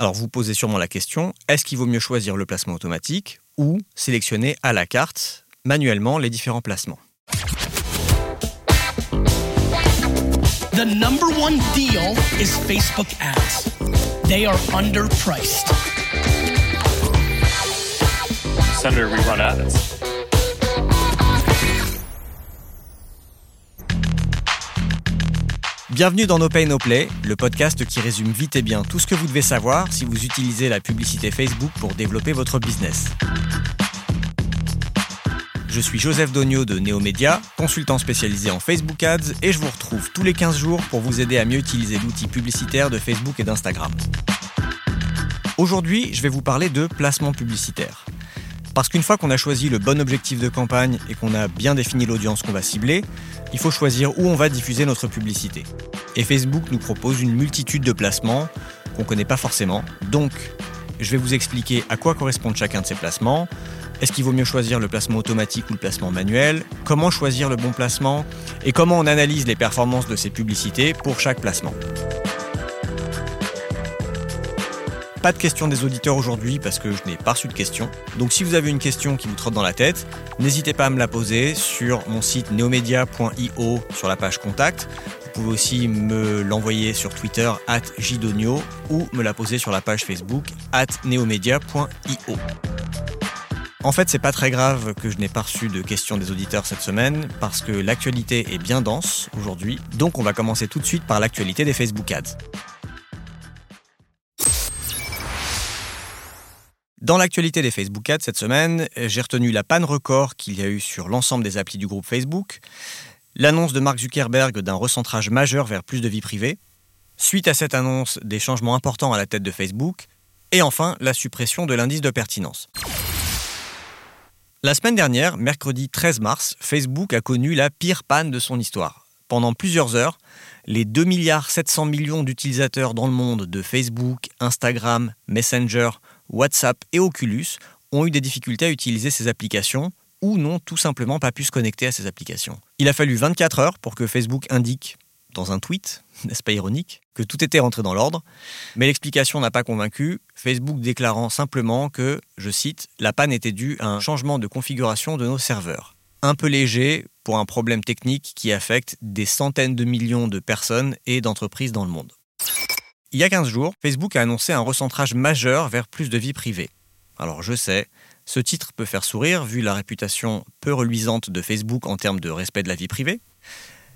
Alors vous posez sûrement la question, est-ce qu'il vaut mieux choisir le placement automatique ou sélectionner à la carte manuellement les différents placements? The number one deal is Facebook ads. They are underpriced. Senator, we run ads. Bienvenue dans No Pay No Play, le podcast qui résume vite et bien tout ce que vous devez savoir si vous utilisez la publicité Facebook pour développer votre business. Je suis Joseph Dogno de Neomédia, consultant spécialisé en Facebook Ads et je vous retrouve tous les 15 jours pour vous aider à mieux utiliser l'outil publicitaire de Facebook et d'Instagram. Aujourd'hui, je vais vous parler de placement publicitaire. Parce qu'une fois qu'on a choisi le bon objectif de campagne et qu'on a bien défini l'audience qu'on va cibler, il faut choisir où on va diffuser notre publicité. Et Facebook nous propose une multitude de placements qu'on ne connaît pas forcément. Donc, je vais vous expliquer à quoi correspondent chacun de ces placements. Est-ce qu'il vaut mieux choisir le placement automatique ou le placement manuel? Comment choisir le bon placement? Et comment on analyse les performances de ces publicités pour chaque placement? Pas de questions des auditeurs aujourd'hui parce que je n'ai pas reçu de questions. Donc si vous avez une question qui vous trotte dans la tête, n'hésitez pas à me la poser sur mon site neomedia.io sur la page contact. Vous pouvez aussi me l'envoyer sur Twitter at jidonio ou me la poser sur la page Facebook at neomedia.io. En fait, c'est pas très grave que je n'ai pas reçu de questions des auditeurs cette semaine parce que l'actualité est bien dense aujourd'hui. Donc on va commencer tout de suite par l'actualité des Facebook Ads. Dans l'actualité des Facebook Ads cette semaine, j'ai retenu la panne record qu'il y a eu sur l'ensemble des applis du groupe Facebook, l'annonce de Mark Zuckerberg d'un recentrage majeur vers plus de vie privée, suite à cette annonce des changements importants à la tête de Facebook, et enfin la suppression de l'indice de pertinence. La semaine dernière, mercredi 13 mars, Facebook a connu la pire panne de son histoire. Pendant plusieurs heures, les 2 milliards 700 millions d'utilisateurs dans le monde de Facebook, Instagram, Messenger, WhatsApp et Oculus ont eu des difficultés à utiliser ces applications ou n'ont tout simplement pas pu se connecter à ces applications. Il a fallu 24 heures pour que Facebook indique, dans un tweet, n'est-ce pas ironique, que tout était rentré dans l'ordre, mais l'explication n'a pas convaincu, Facebook déclarant simplement que, je cite, la panne était due à un changement de configuration de nos serveurs. Un peu léger pour un problème technique qui affecte des centaines de millions de personnes et d'entreprises dans le monde. Il y a 15 jours, Facebook a annoncé un recentrage majeur vers plus de vie privée. Alors je sais, ce titre peut faire sourire vu la réputation peu reluisante de Facebook en termes de respect de la vie privée.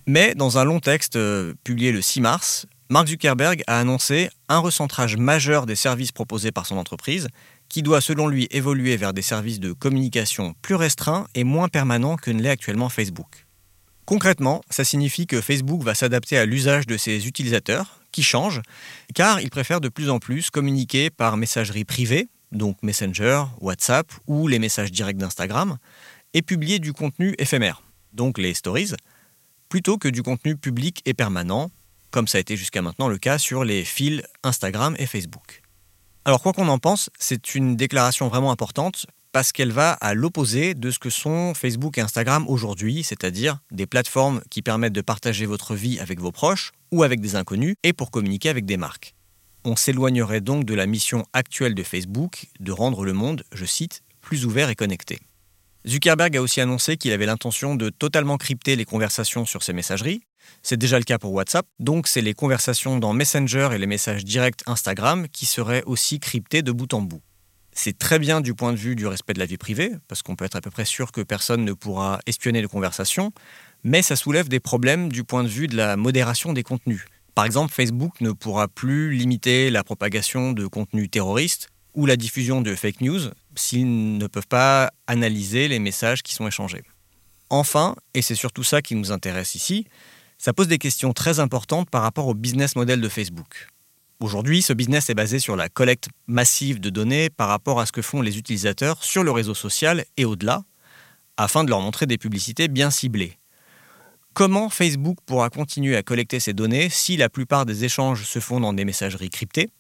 Mais dans un long texte euh, publié le 6 mars, Mark Zuckerberg a annoncé un recentrage majeur des services proposés par son entreprise, qui doit selon lui évoluer vers des services de communication plus restreints et moins permanents que ne l'est actuellement Facebook. Concrètement, ça signifie que Facebook va s'adapter à l'usage de ses utilisateurs, qui change, car ils préfèrent de plus en plus communiquer par messagerie privée, donc Messenger, WhatsApp ou les messages directs d'Instagram, et publier du contenu éphémère, donc les stories, plutôt que du contenu public et permanent, comme ça a été jusqu'à maintenant le cas sur les fils Instagram et Facebook. Alors quoi qu'on en pense, c'est une déclaration vraiment importante parce qu'elle va à l'opposé de ce que sont Facebook et Instagram aujourd'hui, c'est-à-dire des plateformes qui permettent de partager votre vie avec vos proches ou avec des inconnus et pour communiquer avec des marques. On s'éloignerait donc de la mission actuelle de Facebook de rendre le monde, je cite, plus ouvert et connecté. Zuckerberg a aussi annoncé qu'il avait l'intention de totalement crypter les conversations sur ses messageries. C'est déjà le cas pour WhatsApp, donc c'est les conversations dans Messenger et les messages directs Instagram qui seraient aussi cryptés de bout en bout. C'est très bien du point de vue du respect de la vie privée, parce qu'on peut être à peu près sûr que personne ne pourra espionner les conversations, mais ça soulève des problèmes du point de vue de la modération des contenus. Par exemple, Facebook ne pourra plus limiter la propagation de contenus terroristes ou la diffusion de fake news s'ils ne peuvent pas analyser les messages qui sont échangés. Enfin, et c'est surtout ça qui nous intéresse ici, ça pose des questions très importantes par rapport au business model de Facebook. Aujourd'hui, ce business est basé sur la collecte massive de données par rapport à ce que font les utilisateurs sur le réseau social et au-delà, afin de leur montrer des publicités bien ciblées. Comment Facebook pourra continuer à collecter ces données si la plupart des échanges se font dans des messageries cryptées?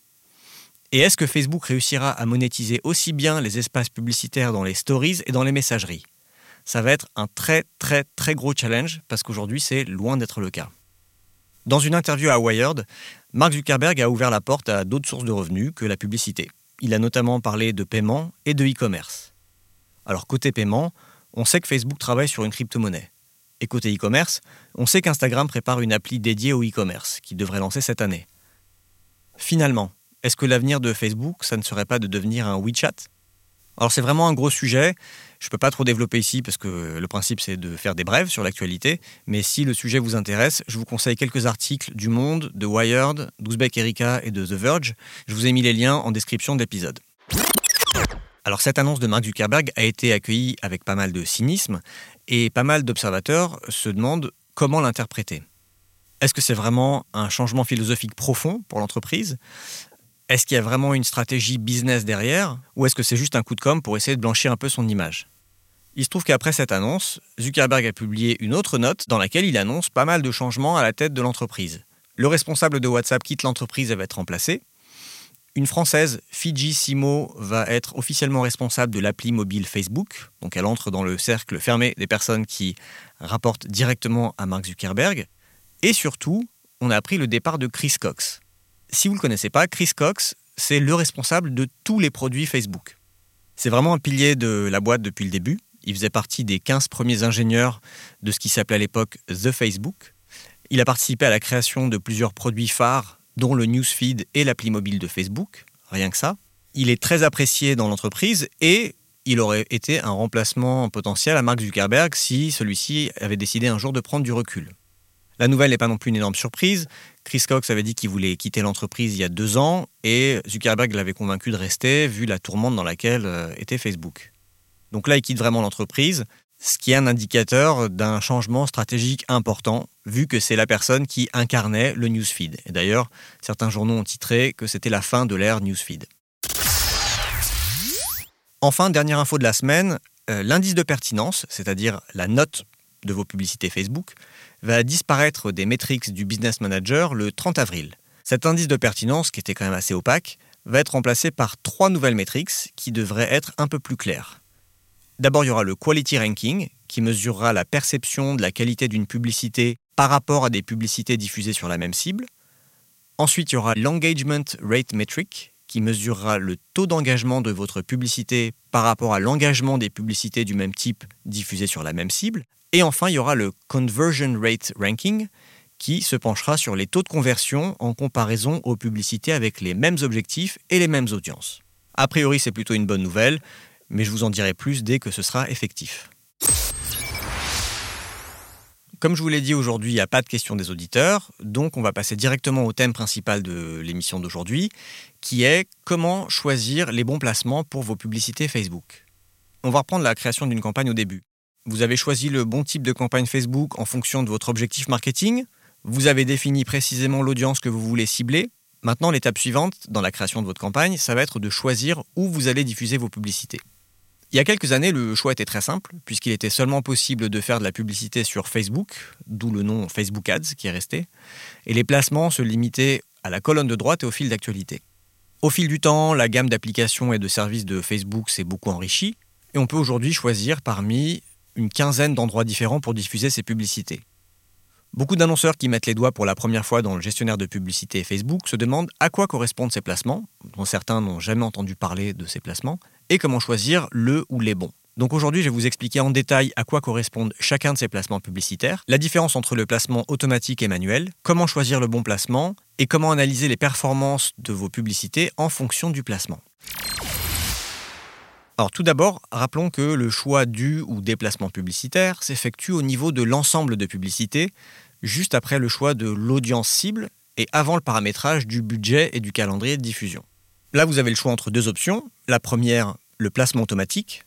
Et est-ce que Facebook réussira à monétiser aussi bien les espaces publicitaires dans les stories et dans les messageries? Ça va être un très très très gros challenge parce qu'aujourd'hui c'est loin d'être le cas. Dans une interview à Wired, Mark Zuckerberg a ouvert la porte à d'autres sources de revenus que la publicité. Il a notamment parlé de paiement et de e-commerce. Alors côté paiement, on sait que Facebook travaille sur une crypto-monnaie. Et côté e-commerce, on sait qu'Instagram prépare une appli dédiée au e-commerce qui devrait lancer cette année. Finalement, est-ce que l'avenir de Facebook, ça ne serait pas de devenir un WeChat? Alors c'est vraiment un gros sujet. Je ne peux pas trop développer ici parce que le principe c'est de faire des brèves sur l'actualité. Mais si le sujet vous intéresse, je vous conseille quelques articles du Monde, de Wired, d'Ouzbek Erika et de The Verge. Je vous ai mis les liens en description de l'épisode. Alors cette annonce de Mark Zuckerberg a été accueillie avec pas mal de cynisme et pas mal d'observateurs se demandent comment l'interpréter. Est-ce que c'est vraiment un changement philosophique profond pour l'entreprise? Est-ce qu'il y a vraiment une stratégie business derrière? Ou est-ce que c'est juste un coup de com' pour essayer de blanchir un peu son image? Il se trouve qu'après cette annonce, Zuckerberg a publié une autre note dans laquelle il annonce pas mal de changements à la tête de l'entreprise. Le responsable de WhatsApp quitte l'entreprise et va être remplacé. Une Française, Fiji Simo, va être officiellement responsable de l'appli mobile Facebook. Donc elle entre dans le cercle fermé des personnes qui rapportent directement à Mark Zuckerberg. Et surtout, on a appris le départ de Chris Cox. Si vous ne le connaissez pas, Chris Cox, c'est le responsable de tous les produits Facebook. C'est vraiment un pilier de la boîte depuis le début. Il faisait partie des 15 premiers ingénieurs de ce qui s'appelait à l'époque The Facebook. Il a participé à la création de plusieurs produits phares, dont le newsfeed et l'appli mobile de Facebook, rien que ça. Il est très apprécié dans l'entreprise et il aurait été un remplacement potentiel à Mark Zuckerberg si celui-ci avait décidé un jour de prendre du recul. La nouvelle n'est pas non plus une énorme surprise. Chris Cox avait dit qu'il voulait quitter l'entreprise il y a deux ans et Zuckerberg l'avait convaincu de rester vu la tourmente dans laquelle euh, était Facebook. Donc là, il quitte vraiment l'entreprise, ce qui est un indicateur d'un changement stratégique important vu que c'est la personne qui incarnait le newsfeed. Et d'ailleurs, certains journaux ont titré que c'était la fin de l'ère newsfeed. Enfin, dernière info de la semaine, euh, l'indice de pertinence, c'est-à-dire la note de vos publicités Facebook, va disparaître des métriques du Business Manager le 30 avril. Cet indice de pertinence, qui était quand même assez opaque, va être remplacé par trois nouvelles métriques qui devraient être un peu plus claires. D'abord, il y aura le Quality Ranking, qui mesurera la perception de la qualité d'une publicité par rapport à des publicités diffusées sur la même cible. Ensuite, il y aura l'Engagement Rate Metric, qui mesurera le taux d'engagement de votre publicité par rapport à l'engagement des publicités du même type diffusées sur la même cible. Et enfin, il y aura le Conversion Rate Ranking qui se penchera sur les taux de conversion en comparaison aux publicités avec les mêmes objectifs et les mêmes audiences. A priori, c'est plutôt une bonne nouvelle, mais je vous en dirai plus dès que ce sera effectif. Comme je vous l'ai dit aujourd'hui, il n'y a pas de questions des auditeurs, donc on va passer directement au thème principal de l'émission d'aujourd'hui, qui est comment choisir les bons placements pour vos publicités Facebook. On va reprendre la création d'une campagne au début. Vous avez choisi le bon type de campagne Facebook en fonction de votre objectif marketing. Vous avez défini précisément l'audience que vous voulez cibler. Maintenant, l'étape suivante dans la création de votre campagne, ça va être de choisir où vous allez diffuser vos publicités. Il y a quelques années, le choix était très simple, puisqu'il était seulement possible de faire de la publicité sur Facebook, d'où le nom Facebook Ads qui est resté, et les placements se limitaient à la colonne de droite et au fil d'actualité. Au fil du temps, la gamme d'applications et de services de Facebook s'est beaucoup enrichie, et on peut aujourd'hui choisir parmi une quinzaine d'endroits différents pour diffuser ces publicités. Beaucoup d'annonceurs qui mettent les doigts pour la première fois dans le gestionnaire de publicité Facebook se demandent à quoi correspondent ces placements, dont certains n'ont jamais entendu parler de ces placements, et comment choisir le ou les bons. Donc aujourd'hui, je vais vous expliquer en détail à quoi correspondent chacun de ces placements publicitaires, la différence entre le placement automatique et manuel, comment choisir le bon placement, et comment analyser les performances de vos publicités en fonction du placement. Alors tout d'abord, rappelons que le choix du ou des placements publicitaires s'effectue au niveau de l'ensemble de publicités, juste après le choix de l'audience cible et avant le paramétrage du budget et du calendrier de diffusion. Là, vous avez le choix entre deux options. La première, le placement automatique,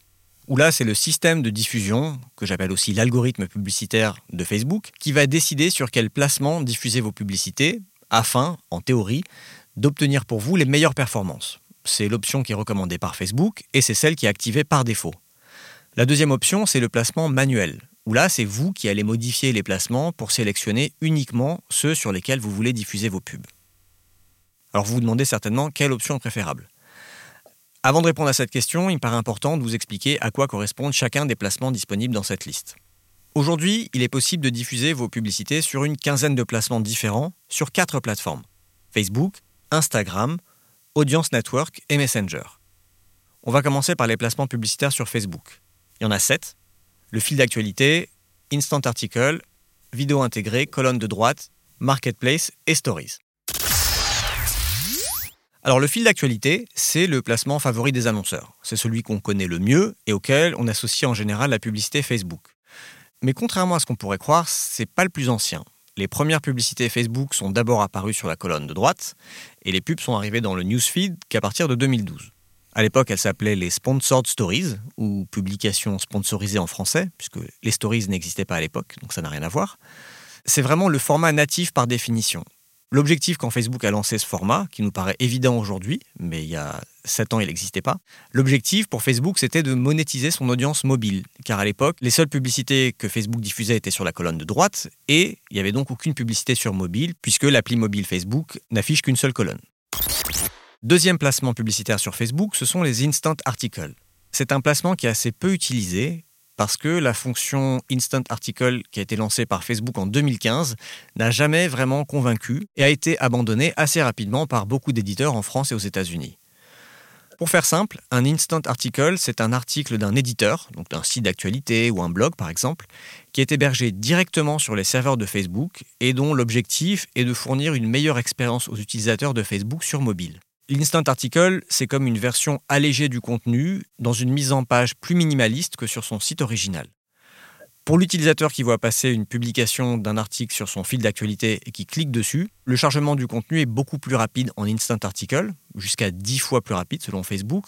où là, c'est le système de diffusion, que j'appelle aussi l'algorithme publicitaire de Facebook, qui va décider sur quel placement diffuser vos publicités, afin, en théorie, d'obtenir pour vous les meilleures performances c'est l'option qui est recommandée par Facebook et c'est celle qui est activée par défaut. La deuxième option, c'est le placement manuel, où là, c'est vous qui allez modifier les placements pour sélectionner uniquement ceux sur lesquels vous voulez diffuser vos pubs. Alors vous vous demandez certainement quelle option est préférable. Avant de répondre à cette question, il me paraît important de vous expliquer à quoi correspondent chacun des placements disponibles dans cette liste. Aujourd'hui, il est possible de diffuser vos publicités sur une quinzaine de placements différents sur quatre plateformes Facebook, Instagram, Audience Network et Messenger. On va commencer par les placements publicitaires sur Facebook. Il y en a sept le fil d'actualité, Instant Article, vidéo intégrée, colonne de droite, Marketplace et Stories. Alors le fil d'actualité, c'est le placement favori des annonceurs. C'est celui qu'on connaît le mieux et auquel on associe en général la publicité Facebook. Mais contrairement à ce qu'on pourrait croire, c'est pas le plus ancien. Les premières publicités Facebook sont d'abord apparues sur la colonne de droite et les pubs sont arrivées dans le newsfeed qu'à partir de 2012. À l'époque, elles s'appelaient les Sponsored Stories, ou publications sponsorisées en français, puisque les stories n'existaient pas à l'époque, donc ça n'a rien à voir. C'est vraiment le format natif par définition. L'objectif quand Facebook a lancé ce format, qui nous paraît évident aujourd'hui, mais il y a 7 ans il n'existait pas, l'objectif pour Facebook c'était de monétiser son audience mobile, car à l'époque les seules publicités que Facebook diffusait étaient sur la colonne de droite, et il n'y avait donc aucune publicité sur mobile, puisque l'appli mobile Facebook n'affiche qu'une seule colonne. Deuxième placement publicitaire sur Facebook, ce sont les Instant Articles. C'est un placement qui est assez peu utilisé, parce que la fonction Instant Article qui a été lancée par Facebook en 2015 n'a jamais vraiment convaincu et a été abandonnée assez rapidement par beaucoup d'éditeurs en France et aux États-Unis. Pour faire simple, un Instant Article, c'est un article d'un éditeur, donc d'un site d'actualité ou un blog par exemple, qui est hébergé directement sur les serveurs de Facebook et dont l'objectif est de fournir une meilleure expérience aux utilisateurs de Facebook sur mobile. L'Instant Article, c'est comme une version allégée du contenu dans une mise en page plus minimaliste que sur son site original. Pour l'utilisateur qui voit passer une publication d'un article sur son fil d'actualité et qui clique dessus, le chargement du contenu est beaucoup plus rapide en Instant Article, jusqu'à 10 fois plus rapide selon Facebook,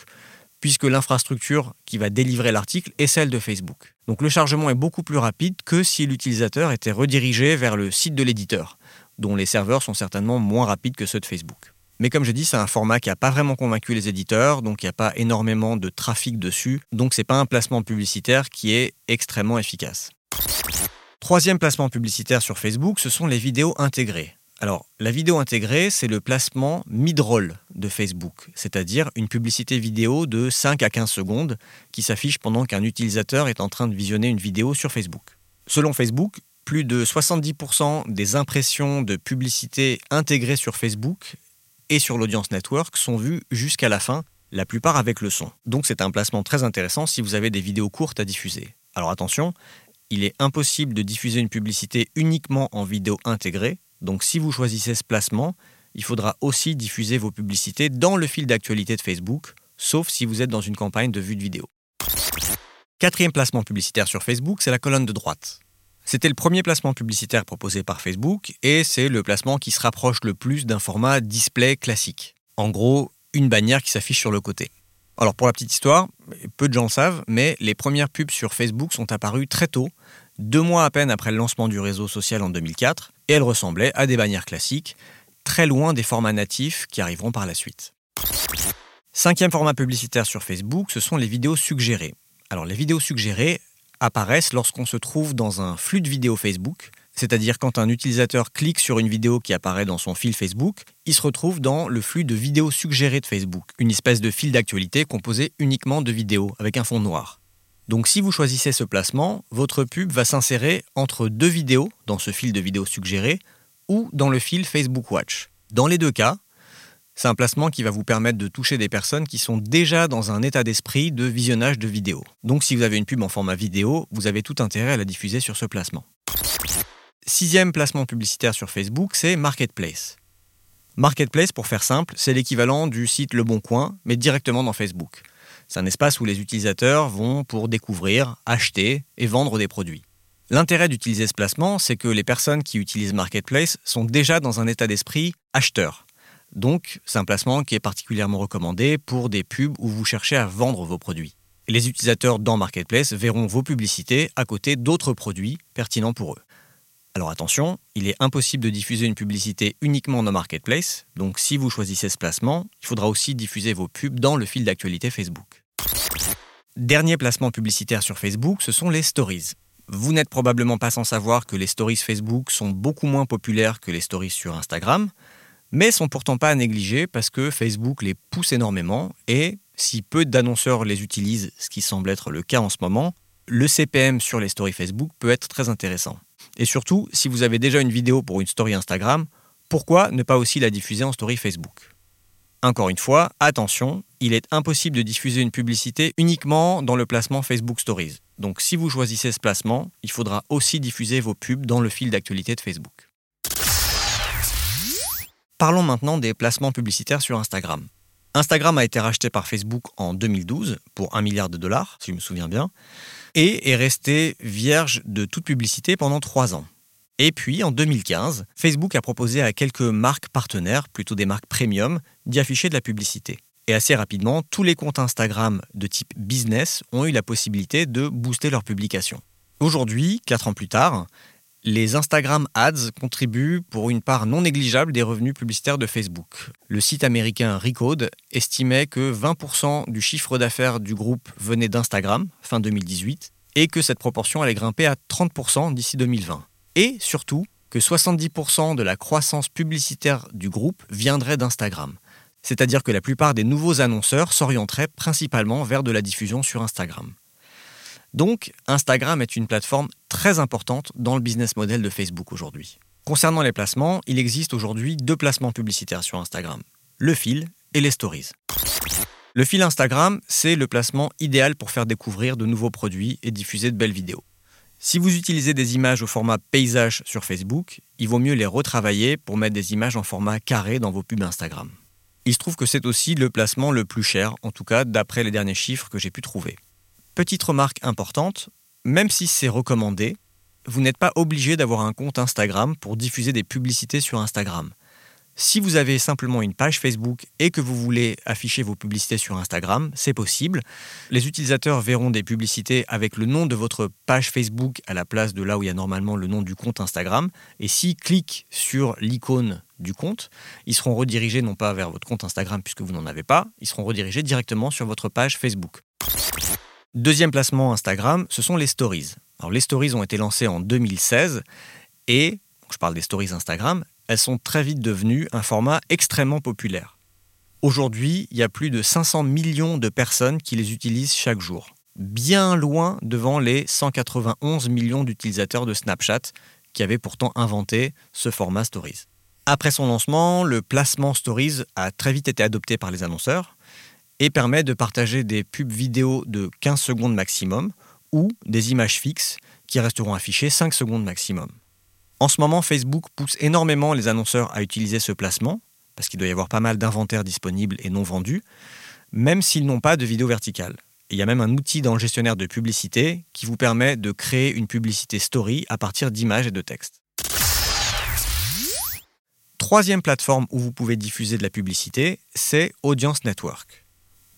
puisque l'infrastructure qui va délivrer l'article est celle de Facebook. Donc le chargement est beaucoup plus rapide que si l'utilisateur était redirigé vers le site de l'éditeur, dont les serveurs sont certainement moins rapides que ceux de Facebook. Mais comme je dis, c'est un format qui n'a pas vraiment convaincu les éditeurs, donc il n'y a pas énormément de trafic dessus, donc c'est pas un placement publicitaire qui est extrêmement efficace. Troisième placement publicitaire sur Facebook, ce sont les vidéos intégrées. Alors, la vidéo intégrée, c'est le placement mid-roll de Facebook, c'est-à-dire une publicité vidéo de 5 à 15 secondes qui s'affiche pendant qu'un utilisateur est en train de visionner une vidéo sur Facebook. Selon Facebook, plus de 70% des impressions de publicité intégrées sur Facebook et sur l'audience network sont vus jusqu'à la fin, la plupart avec le son. Donc c'est un placement très intéressant si vous avez des vidéos courtes à diffuser. Alors attention, il est impossible de diffuser une publicité uniquement en vidéo intégrée, donc si vous choisissez ce placement, il faudra aussi diffuser vos publicités dans le fil d'actualité de Facebook, sauf si vous êtes dans une campagne de vue de vidéo. Quatrième placement publicitaire sur Facebook, c'est la colonne de droite. C'était le premier placement publicitaire proposé par Facebook et c'est le placement qui se rapproche le plus d'un format display classique. En gros, une bannière qui s'affiche sur le côté. Alors pour la petite histoire, peu de gens le savent, mais les premières pubs sur Facebook sont apparues très tôt, deux mois à peine après le lancement du réseau social en 2004, et elles ressemblaient à des bannières classiques, très loin des formats natifs qui arriveront par la suite. Cinquième format publicitaire sur Facebook, ce sont les vidéos suggérées. Alors les vidéos suggérées, apparaissent lorsqu'on se trouve dans un flux de vidéos Facebook, c'est-à-dire quand un utilisateur clique sur une vidéo qui apparaît dans son fil Facebook, il se retrouve dans le flux de vidéos suggérées de Facebook, une espèce de fil d'actualité composé uniquement de vidéos avec un fond noir. Donc si vous choisissez ce placement, votre pub va s'insérer entre deux vidéos dans ce fil de vidéos suggérées ou dans le fil Facebook Watch. Dans les deux cas, c'est un placement qui va vous permettre de toucher des personnes qui sont déjà dans un état d'esprit de visionnage de vidéos. Donc si vous avez une pub en format vidéo, vous avez tout intérêt à la diffuser sur ce placement. Sixième placement publicitaire sur Facebook, c'est Marketplace. Marketplace, pour faire simple, c'est l'équivalent du site Le Bon Coin, mais directement dans Facebook. C'est un espace où les utilisateurs vont pour découvrir, acheter et vendre des produits. L'intérêt d'utiliser ce placement, c'est que les personnes qui utilisent Marketplace sont déjà dans un état d'esprit acheteur. Donc, c'est un placement qui est particulièrement recommandé pour des pubs où vous cherchez à vendre vos produits. les utilisateurs dans Marketplace verront vos publicités à côté d'autres produits pertinents pour eux. Alors attention, il est impossible de diffuser une publicité uniquement dans Marketplace, donc si vous choisissez ce placement, il faudra aussi diffuser vos pubs dans le fil d'actualité Facebook. Dernier placement publicitaire sur Facebook, ce sont les stories. Vous n'êtes probablement pas sans savoir que les stories Facebook sont beaucoup moins populaires que les stories sur Instagram, mais sont pourtant pas à négliger parce que Facebook les pousse énormément et si peu d'annonceurs les utilisent, ce qui semble être le cas en ce moment, le CPM sur les stories Facebook peut être très intéressant. Et surtout, si vous avez déjà une vidéo pour une story Instagram, pourquoi ne pas aussi la diffuser en story Facebook? Encore une fois, attention, il est impossible de diffuser une publicité uniquement dans le placement Facebook Stories. Donc si vous choisissez ce placement, il faudra aussi diffuser vos pubs dans le fil d'actualité de Facebook. Parlons maintenant des placements publicitaires sur Instagram. Instagram a été racheté par Facebook en 2012 pour 1 milliard de dollars, si je me souviens bien, et est resté vierge de toute publicité pendant 3 ans. Et puis, en 2015, Facebook a proposé à quelques marques partenaires, plutôt des marques premium, d'y afficher de la publicité. Et assez rapidement, tous les comptes Instagram de type business ont eu la possibilité de booster leur publication. Aujourd'hui, 4 ans plus tard, les Instagram Ads contribuent pour une part non négligeable des revenus publicitaires de Facebook. Le site américain Recode estimait que 20% du chiffre d'affaires du groupe venait d'Instagram fin 2018 et que cette proportion allait grimper à 30% d'ici 2020. Et surtout que 70% de la croissance publicitaire du groupe viendrait d'Instagram. C'est-à-dire que la plupart des nouveaux annonceurs s'orienteraient principalement vers de la diffusion sur Instagram. Donc, Instagram est une plateforme très importante dans le business model de Facebook aujourd'hui. Concernant les placements, il existe aujourd'hui deux placements publicitaires sur Instagram, le fil et les stories. Le fil Instagram, c'est le placement idéal pour faire découvrir de nouveaux produits et diffuser de belles vidéos. Si vous utilisez des images au format paysage sur Facebook, il vaut mieux les retravailler pour mettre des images en format carré dans vos pubs Instagram. Il se trouve que c'est aussi le placement le plus cher, en tout cas d'après les derniers chiffres que j'ai pu trouver. Petite remarque importante, même si c'est recommandé, vous n'êtes pas obligé d'avoir un compte Instagram pour diffuser des publicités sur Instagram. Si vous avez simplement une page Facebook et que vous voulez afficher vos publicités sur Instagram, c'est possible. Les utilisateurs verront des publicités avec le nom de votre page Facebook à la place de là où il y a normalement le nom du compte Instagram. Et s'ils cliquent sur l'icône du compte, ils seront redirigés non pas vers votre compte Instagram puisque vous n'en avez pas, ils seront redirigés directement sur votre page Facebook. Deuxième placement Instagram, ce sont les stories. Alors les stories ont été lancées en 2016 et, je parle des stories Instagram, elles sont très vite devenues un format extrêmement populaire. Aujourd'hui, il y a plus de 500 millions de personnes qui les utilisent chaque jour, bien loin devant les 191 millions d'utilisateurs de Snapchat qui avaient pourtant inventé ce format Stories. Après son lancement, le placement Stories a très vite été adopté par les annonceurs et permet de partager des pubs vidéo de 15 secondes maximum ou des images fixes qui resteront affichées 5 secondes maximum. En ce moment, Facebook pousse énormément les annonceurs à utiliser ce placement, parce qu'il doit y avoir pas mal d'inventaires disponibles et non vendus, même s'ils n'ont pas de vidéo verticale. il y a même un outil dans le gestionnaire de publicité qui vous permet de créer une publicité story à partir d'images et de textes. Troisième plateforme où vous pouvez diffuser de la publicité, c'est Audience Network.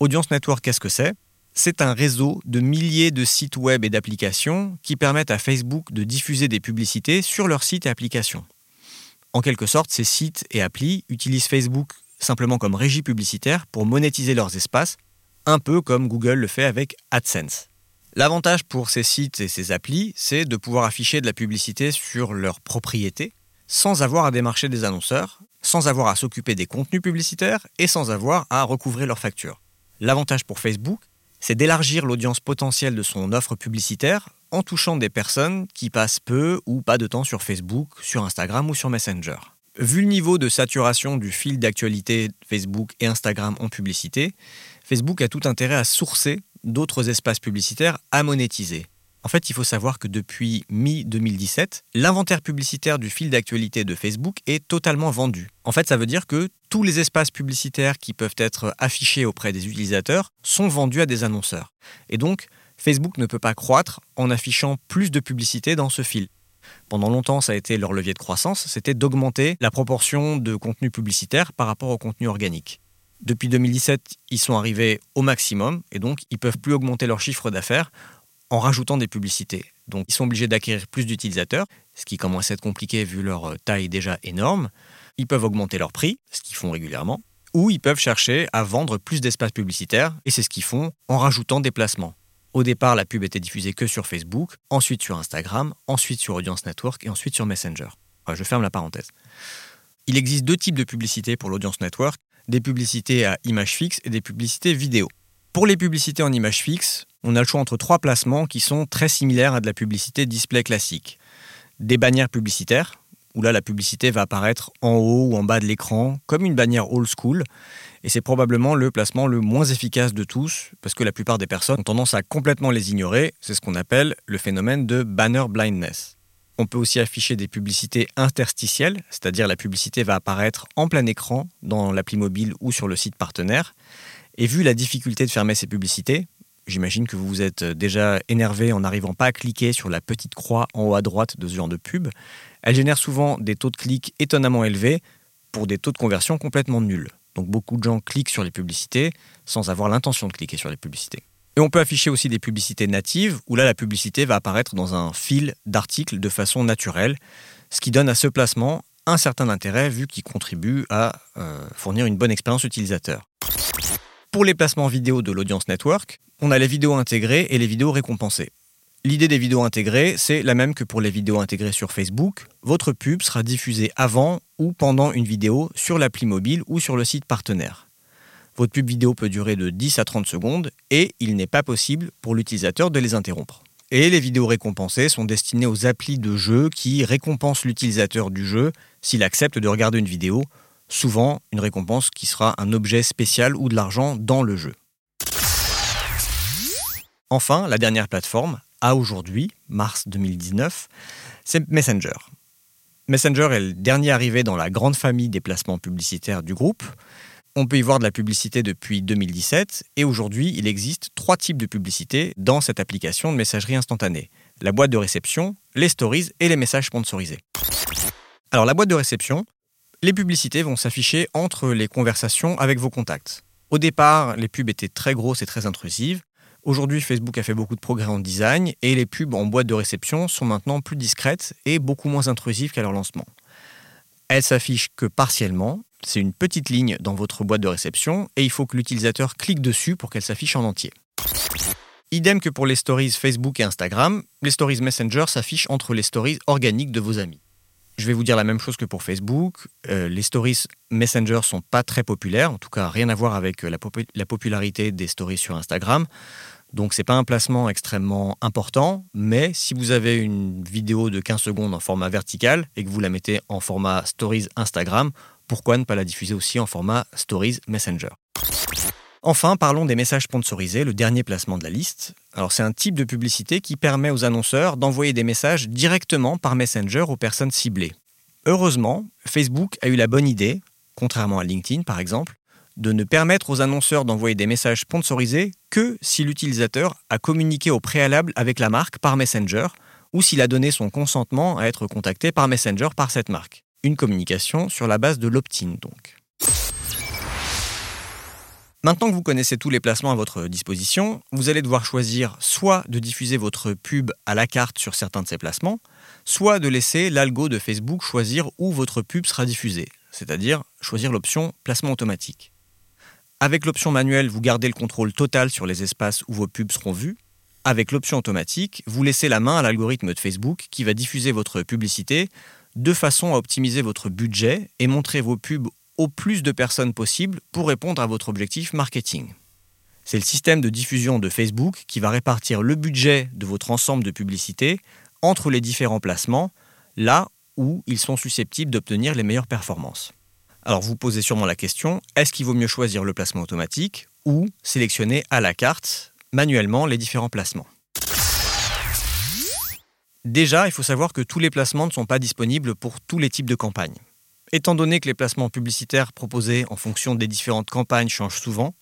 Audience Network, qu'est-ce que c'est? C'est un réseau de milliers de sites web et d'applications qui permettent à Facebook de diffuser des publicités sur leurs sites et applications. En quelque sorte, ces sites et applis utilisent Facebook simplement comme régie publicitaire pour monétiser leurs espaces, un peu comme Google le fait avec AdSense. L'avantage pour ces sites et ces applis, c'est de pouvoir afficher de la publicité sur leurs propriétés sans avoir à démarcher des annonceurs, sans avoir à s'occuper des contenus publicitaires et sans avoir à recouvrer leurs factures. L'avantage pour Facebook, c'est d'élargir l'audience potentielle de son offre publicitaire en touchant des personnes qui passent peu ou pas de temps sur Facebook, sur Instagram ou sur Messenger. Vu le niveau de saturation du fil d'actualité Facebook et Instagram en publicité, Facebook a tout intérêt à sourcer d'autres espaces publicitaires à monétiser. En fait, il faut savoir que depuis mi-2017, l'inventaire publicitaire du fil d'actualité de Facebook est totalement vendu. En fait, ça veut dire que tous les espaces publicitaires qui peuvent être affichés auprès des utilisateurs sont vendus à des annonceurs. Et donc, Facebook ne peut pas croître en affichant plus de publicité dans ce fil. Pendant longtemps, ça a été leur levier de croissance, c'était d'augmenter la proportion de contenu publicitaire par rapport au contenu organique. Depuis 2017, ils sont arrivés au maximum et donc ils ne peuvent plus augmenter leur chiffre d'affaires en rajoutant des publicités. Donc ils sont obligés d'acquérir plus d'utilisateurs, ce qui commence à être compliqué vu leur euh, taille déjà énorme. Ils peuvent augmenter leur prix, ce qu'ils font régulièrement, ou ils peuvent chercher à vendre plus d'espaces publicitaires, et c'est ce qu'ils font en rajoutant des placements. Au départ, la pub était diffusée que sur Facebook, ensuite sur Instagram, ensuite sur Audience Network et ensuite sur Messenger. je ferme la parenthèse. Il existe deux types de publicités pour l'Audience Network, des publicités à image fixe et des publicités vidéo. Pour les publicités en image fixe, on a le choix entre trois placements qui sont très similaires à de la publicité display classique. Des bannières publicitaires, où là la publicité va apparaître en haut ou en bas de l'écran, comme une bannière old school, et c'est probablement le placement le moins efficace de tous, parce que la plupart des personnes ont tendance à complètement les ignorer, c'est ce qu'on appelle le phénomène de banner blindness. On peut aussi afficher des publicités interstitielles, c'est-à-dire la publicité va apparaître en plein écran dans l'appli mobile ou sur le site partenaire. Et vu la difficulté de fermer ces publicités, j'imagine que vous vous êtes déjà énervé en n'arrivant pas à cliquer sur la petite croix en haut à droite de ce genre de pub, elles génèrent souvent des taux de clics étonnamment élevés pour des taux de conversion complètement nuls. Donc beaucoup de gens cliquent sur les publicités sans avoir l'intention de cliquer sur les publicités. Et on peut afficher aussi des publicités natives, où là la publicité va apparaître dans un fil d'articles de façon naturelle, ce qui donne à ce placement un certain intérêt vu qu'il contribue à euh, fournir une bonne expérience utilisateur. Pour les placements vidéo de l'audience network, on a les vidéos intégrées et les vidéos récompensées. L'idée des vidéos intégrées, c'est la même que pour les vidéos intégrées sur Facebook. Votre pub sera diffusée avant ou pendant une vidéo sur l'appli mobile ou sur le site partenaire. Votre pub vidéo peut durer de 10 à 30 secondes et il n'est pas possible pour l'utilisateur de les interrompre. Et les vidéos récompensées sont destinées aux applis de jeu qui récompensent l'utilisateur du jeu s'il accepte de regarder une vidéo, souvent une récompense qui sera un objet spécial ou de l'argent dans le jeu. Enfin, la dernière plateforme, à aujourd'hui, mars 2019, c'est Messenger. Messenger est le dernier arrivé dans la grande famille des placements publicitaires du groupe. On peut y voir de la publicité depuis 2017 et aujourd'hui, il existe trois types de publicité dans cette application de messagerie instantanée. La boîte de réception, les stories et les messages sponsorisés. Alors la boîte de réception, les publicités vont s'afficher entre les conversations avec vos contacts. Au départ, les pubs étaient très grosses et très intrusives. Aujourd'hui, Facebook a fait beaucoup de progrès en design et les pubs en boîte de réception sont maintenant plus discrètes et beaucoup moins intrusives qu'à leur lancement. Elles s'affichent que partiellement, c'est une petite ligne dans votre boîte de réception et il faut que l'utilisateur clique dessus pour qu'elle s'affiche en entier. Idem que pour les stories Facebook et Instagram, les stories Messenger s'affichent entre les stories organiques de vos amis. Je vais vous dire la même chose que pour Facebook. Euh, les stories Messenger sont pas très populaires, en tout cas rien à voir avec la, la popularité des stories sur Instagram. Donc c'est pas un placement extrêmement important, mais si vous avez une vidéo de 15 secondes en format vertical et que vous la mettez en format Stories Instagram, pourquoi ne pas la diffuser aussi en format Stories Messenger? Enfin, parlons des messages sponsorisés, le dernier placement de la liste. C'est un type de publicité qui permet aux annonceurs d'envoyer des messages directement par Messenger aux personnes ciblées. Heureusement, Facebook a eu la bonne idée, contrairement à LinkedIn par exemple, de ne permettre aux annonceurs d'envoyer des messages sponsorisés que si l'utilisateur a communiqué au préalable avec la marque par Messenger ou s'il a donné son consentement à être contacté par Messenger par cette marque. Une communication sur la base de l'opt-in donc. Maintenant que vous connaissez tous les placements à votre disposition, vous allez devoir choisir soit de diffuser votre pub à la carte sur certains de ces placements, soit de laisser l'algo de Facebook choisir où votre pub sera diffusée, c'est-à-dire choisir l'option placement automatique. Avec l'option manuelle, vous gardez le contrôle total sur les espaces où vos pubs seront vues. Avec l'option automatique, vous laissez la main à l'algorithme de Facebook qui va diffuser votre publicité de façon à optimiser votre budget et montrer vos pubs au plus de personnes possible pour répondre à votre objectif marketing. C'est le système de diffusion de Facebook qui va répartir le budget de votre ensemble de publicités entre les différents placements, là où ils sont susceptibles d'obtenir les meilleures performances. Alors vous posez sûrement la question, est-ce qu'il vaut mieux choisir le placement automatique ou sélectionner à la carte manuellement les différents placements? Déjà, il faut savoir que tous les placements ne sont pas disponibles pour tous les types de campagnes. Étant donné que les placements publicitaires proposés en fonction des différentes campagnes changent souvent,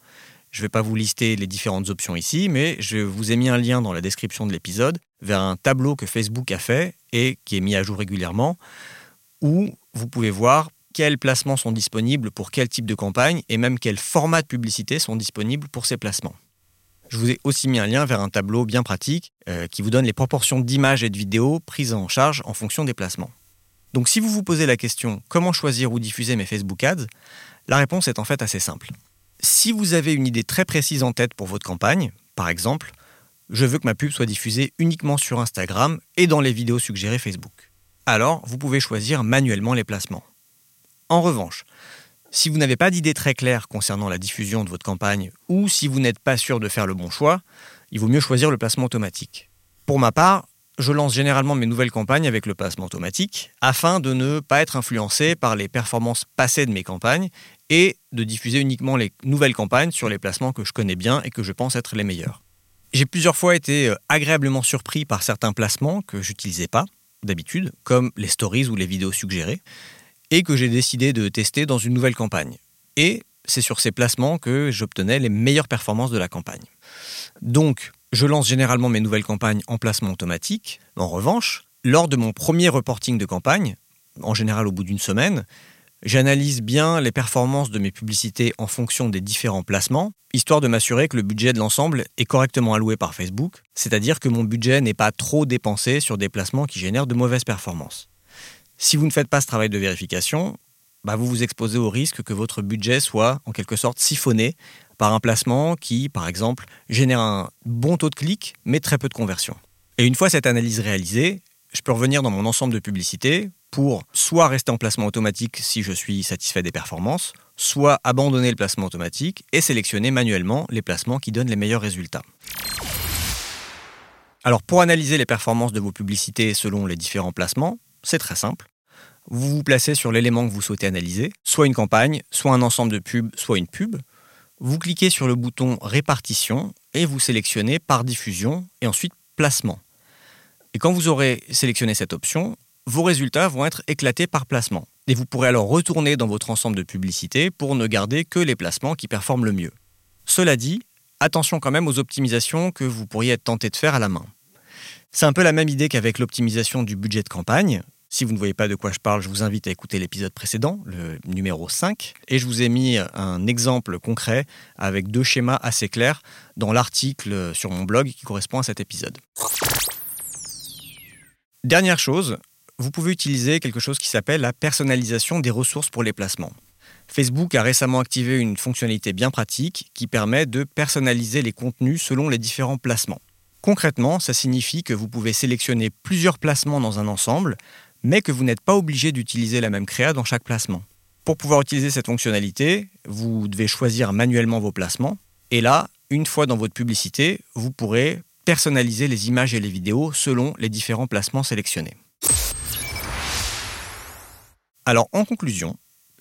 je ne vais pas vous lister les différentes options ici, mais je vous ai mis un lien dans la description de l'épisode vers un tableau que Facebook a fait et qui est mis à jour régulièrement, où vous pouvez voir quels placements sont disponibles pour quel type de campagne et même quels formats de publicité sont disponibles pour ces placements. Je vous ai aussi mis un lien vers un tableau bien pratique euh, qui vous donne les proportions d'images et de vidéos prises en charge en fonction des placements. Donc si vous vous posez la question comment choisir ou diffuser mes Facebook Ads, la réponse est en fait assez simple. Si vous avez une idée très précise en tête pour votre campagne, par exemple, je veux que ma pub soit diffusée uniquement sur Instagram et dans les vidéos suggérées Facebook, alors vous pouvez choisir manuellement les placements. En revanche, Si vous n'avez pas d'idée très claire concernant la diffusion de votre campagne ou si vous n'êtes pas sûr de faire le bon choix, il vaut mieux choisir le placement automatique. Pour ma part, je lance généralement mes nouvelles campagnes avec le placement automatique afin de ne pas être influencé par les performances passées de mes campagnes et de diffuser uniquement les nouvelles campagnes sur les placements que je connais bien et que je pense être les meilleurs. J'ai plusieurs fois été euh, agréablement surpris par certains placements que j'utilisais pas d'habitude, comme les stories ou les vidéos suggérées, et que j'ai décidé de tester dans une nouvelle campagne. Et c'est sur ces placements que j'obtenais les meilleures performances de la campagne. Donc, je lance généralement mes nouvelles campagnes en placement automatique. En revanche, lors de mon premier reporting de campagne, en général au bout d'une semaine, j'analyse bien les performances de mes publicités en fonction des différents placements, histoire de m'assurer que le budget de l'ensemble est correctement alloué par Facebook, c'est-à-dire que mon budget n'est pas trop dépensé sur des placements qui génèrent de mauvaises performances. Si vous ne faites pas ce travail de vérification, bah, vous vous exposez au risque que votre budget soit en quelque sorte siphonné par un placement qui, par exemple, génère un bon taux de clic mais très peu de conversion. Et une fois cette analyse réalisée, je peux revenir dans mon ensemble de publicités pour soit rester en placement automatique si je suis satisfait des performances, soit abandonner le placement automatique et sélectionner manuellement les placements qui donnent les meilleurs résultats. Alors pour analyser les performances de vos publicités selon les différents placements, c'est très simple. Vous vous placez sur l'élément que vous souhaitez analyser, soit une campagne, soit un ensemble de pubs, soit une pub. Vous cliquez sur le bouton Répartition et vous sélectionnez par diffusion et ensuite placement. Et quand vous aurez sélectionné cette option, vos résultats vont être éclatés par placement. Et vous pourrez alors retourner dans votre ensemble de publicités pour ne garder que les placements qui performent le mieux. Cela dit, attention quand même aux optimisations que vous pourriez être tenté de faire à la main. C'est un peu la même idée qu'avec l'optimisation du budget de campagne. Si vous ne voyez pas de quoi je parle, je vous invite à écouter l'épisode précédent, le numéro 5, et je vous ai mis un exemple concret avec deux schémas assez clairs dans l'article sur mon blog qui correspond à cet épisode. Dernière chose, vous pouvez utiliser quelque chose qui s'appelle la personnalisation des ressources pour les placements. Facebook a récemment activé une fonctionnalité bien pratique qui permet de personnaliser les contenus selon les différents placements. Concrètement, ça signifie que vous pouvez sélectionner plusieurs placements dans un ensemble, mais que vous n'êtes pas obligé d'utiliser la même créa dans chaque placement. Pour pouvoir utiliser cette fonctionnalité, vous devez choisir manuellement vos placements, et là, une fois dans votre publicité, vous pourrez personnaliser les images et les vidéos selon les différents placements sélectionnés. Alors en conclusion,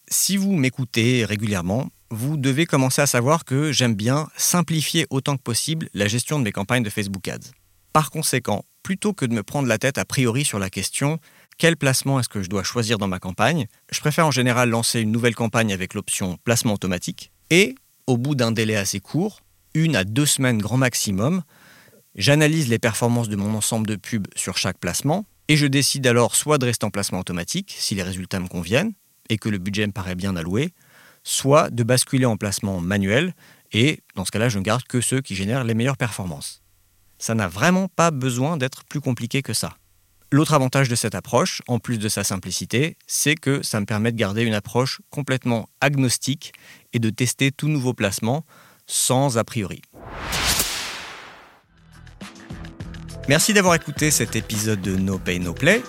si vous m'écoutez régulièrement, vous devez commencer à savoir que j'aime bien simplifier autant que possible la gestion de mes campagnes de Facebook Ads. Par conséquent, plutôt que de me prendre la tête a priori sur la question quel placement est-ce que je dois choisir dans ma campagne, je préfère en général lancer une nouvelle campagne avec l'option placement automatique et, au bout d'un délai assez court, une à deux semaines grand maximum, j'analyse les performances de mon ensemble de pubs sur chaque placement et je décide alors soit de rester en placement automatique si les résultats me conviennent et que le budget me paraît bien alloué, soit de basculer en placement manuel, et dans ce cas-là, je ne garde que ceux qui génèrent les meilleures performances. Ça n'a vraiment pas besoin d'être plus compliqué que ça. L'autre avantage de cette approche, en plus de sa simplicité, c'est que ça me permet de garder une approche complètement agnostique et de tester tout nouveau placement sans a priori. Merci d'avoir écouté cet épisode de No Pay No Play.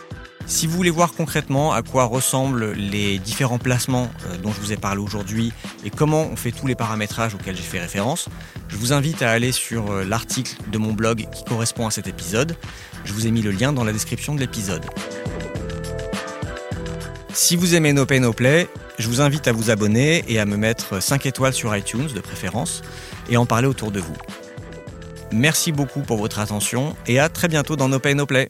Si vous voulez voir concrètement à quoi ressemblent les différents placements euh, dont je vous ai parlé aujourd'hui et comment on fait tous les paramétrages auxquels j'ai fait référence, je vous invite à aller sur euh, l'article de mon blog qui correspond à cet épisode. Je vous ai mis le lien dans la description de l'épisode. Si vous aimez No Pay No Play, je vous invite à vous abonner et à me mettre 5 étoiles sur iTunes de préférence et en parler autour de vous. Merci beaucoup pour votre attention et à très bientôt dans No Pay No Play.